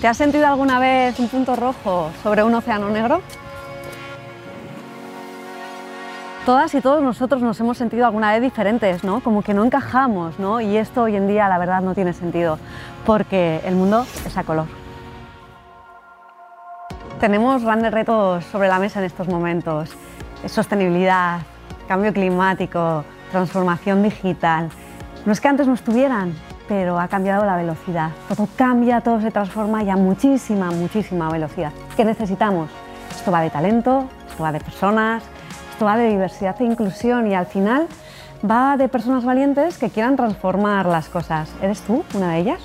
¿Te has sentido alguna vez un punto rojo sobre un océano negro? Todas y todos nosotros nos hemos sentido alguna vez diferentes, ¿no? Como que no encajamos, ¿no? Y esto hoy en día la verdad no tiene sentido, porque el mundo es a color. Tenemos grandes retos sobre la mesa en estos momentos. Sostenibilidad, cambio climático, transformación digital. No es que antes no estuvieran, pero ha cambiado la velocidad. Todo cambia, todo se transforma y a muchísima, muchísima velocidad. ¿Qué necesitamos? Esto va de talento, esto va de personas, esto va de diversidad e inclusión y al final va de personas valientes que quieran transformar las cosas. ¿Eres tú una de ellas?